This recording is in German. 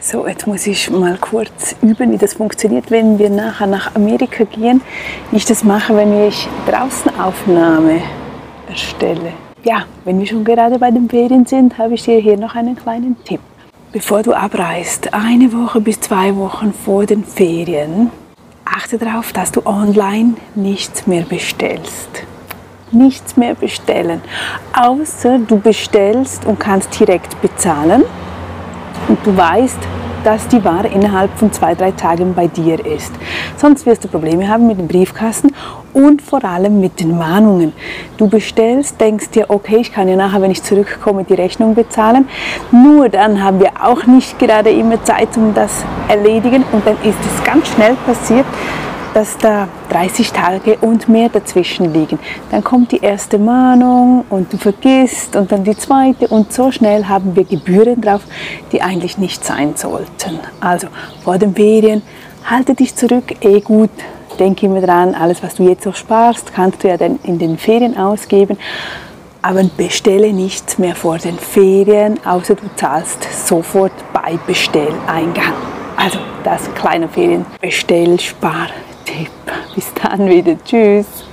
So, jetzt muss ich mal kurz üben, wie das funktioniert, wenn wir nachher nach Amerika gehen. Wie ich das mache, wenn ich draußen Aufnahme erstelle. Ja, wenn wir schon gerade bei den Ferien sind, habe ich dir hier noch einen kleinen Tipp. Bevor du abreist, eine Woche bis zwei Wochen vor den Ferien, achte darauf, dass du online nichts mehr bestellst. Nichts mehr bestellen, außer du bestellst und kannst direkt bezahlen und du weißt, dass die Ware innerhalb von zwei, drei Tagen bei dir ist. Sonst wirst du Probleme haben mit dem Briefkasten und vor allem mit den Mahnungen. Du bestellst, denkst dir, okay, ich kann ja nachher, wenn ich zurückkomme, die Rechnung bezahlen. Nur dann haben wir auch nicht gerade immer Zeit, um das erledigen und dann ist es ganz schnell passiert, dass da 30 Tage und mehr dazwischen liegen. Dann kommt die erste Mahnung und du vergisst und dann die zweite und so schnell haben wir Gebühren drauf, die eigentlich nicht sein sollten. Also vor den Ferien halte dich zurück, eh gut. Denk immer dran, alles was du jetzt noch sparst, kannst du ja dann in den Ferien ausgeben. Aber bestelle nichts mehr vor den Ferien, außer du zahlst sofort bei Bestelleingang. Also das kleine Ferienbestell-Spar. Bis dann wieder. Tschüss.